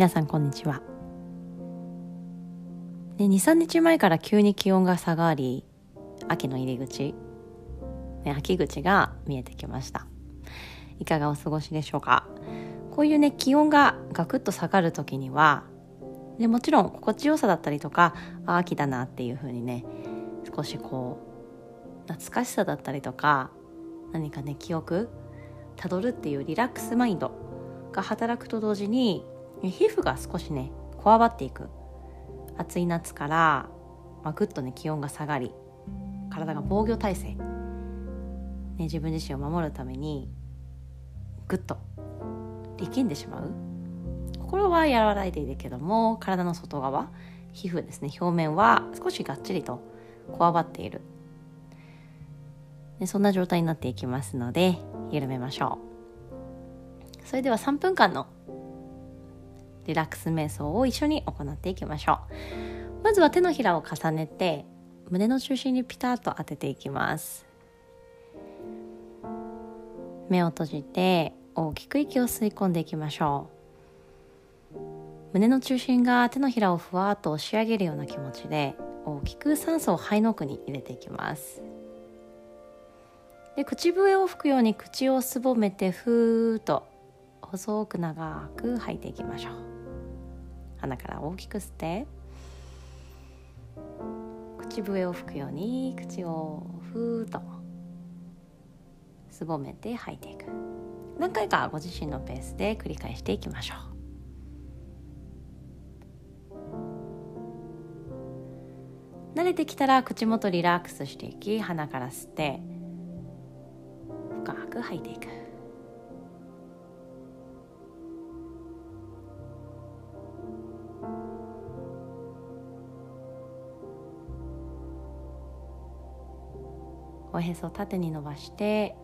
皆さんこんにちは。23日前から急に気温が下がり秋の入り口、ね、秋口が見えてきました。いかがお過ごしでしょうか？こういうね気温がガクッと下がる時にはでもちろん心地よさだったりとかあ秋だなっていう風にね少しこう懐かしさだったりとか何かね記憶たどるっていうリラックスマインドが働くと同時に皮膚が少しねこわばっていく。暑い夏から、まあ、ぐっとね気温が下がり体が防御体制、ね、自分自身を守るためにぐっと力んでしまう。心は和らいでいるけども体の外側皮膚ですね表面は少しがっちりとこわばっている。でそんな状態になっていきますので緩めましょう。それでは3分間のリラックス瞑想を一緒に行っていきましょう。まずは手のひらを重ねて胸の中心にピタッと当てていきます。目を閉じて大きく息を吸い込んでいきましょう。胸の中心が手のひらをふわっと押し上げるような気持ちで大きく酸素を肺の奥に入れていきます。で口笛を吹くように口をすぼめてふーっと細く長く吐いていきましょう。鼻から大きく吸って口笛を吹くように口をふーっとすぼめて吐いていく。何回かご自身のペースで繰り返していきましょう。慣れてきたら口元リラックスしていき鼻から吸って深く吐いていく。おへそ縦に伸ばして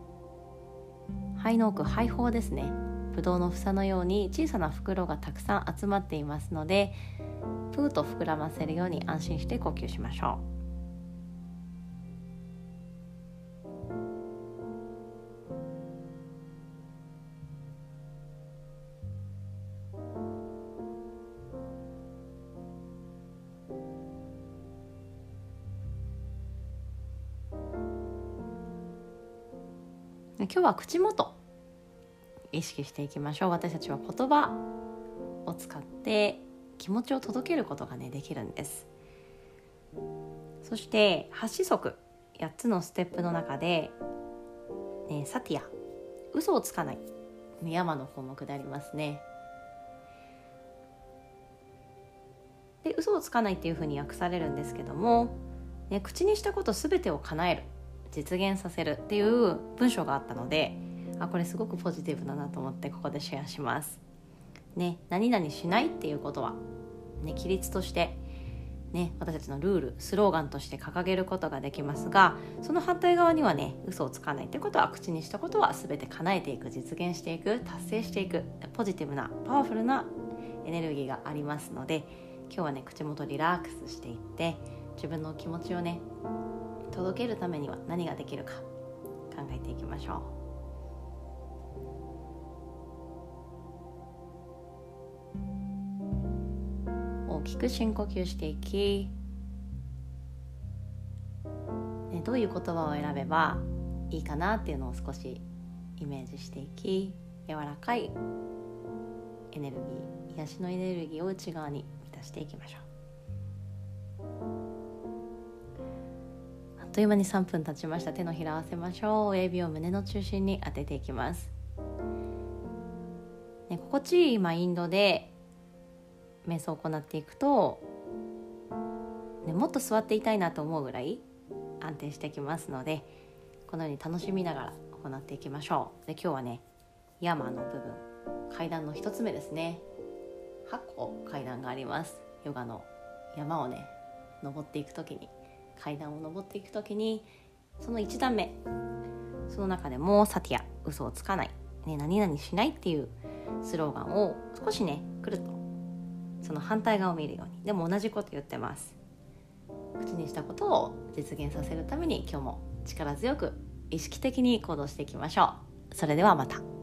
肺の奥肺胞ですね。ぶどうの房のように小さな袋がたくさん集まっていますのでプーと膨らませるように安心して呼吸しましょう。今日は口元。意識していきましょう。私たちは言葉を使って気持ちを届けることがねできるんです。そして8子則。8つのステップの中で、ね、サティア。嘘をつかない。山の項目でありますね。で嘘をつかないっていうふうに訳されるんですけども、ね、口にしたこと全てを叶える。実現させるっていう文章があったのであこれすごくポジティブだなと思ってここでシェアします。ね、何々しないっていうことは、ね、規律として、ね、私たちのルールスローガンとして掲げることができますがその反対側にはね嘘をつかないってことは口にしたことは全て叶えていく実現していく達成していくポジティブなパワフルなエネルギーがありますので今日はね口元リラックスしていって自分の気持ちをね届けるためには何ができるか考えていきましょう。大きく深呼吸していき、ね、どういう言葉を選べばいいかなっていうのを少しイメージしていき柔らかいエネルギー癒しのエネルギーを内側に満たしていきましょう。という間に3分経ちました。手のひら合わせましょう。親指を胸の中心に当てていきます、ね、心地いいマインドで瞑想を行っていくと、ね、もっと座っていたいなと思うぐらい安定してきますのでこのように楽しみながら行っていきましょう。で今日はね山の部分階段の1つ目ですね。8個階段があります。ヨガの山をね登っていく時に。階段を上っていく時にその1段目その中でもサティア嘘をつかない、ね、何々しないっていうスローガンを少しねくるっとその反対側を見るように。でも同じこと言ってます。口にしたことを実現させるために今日も力強く意識的に行動していきましょう。それではまた。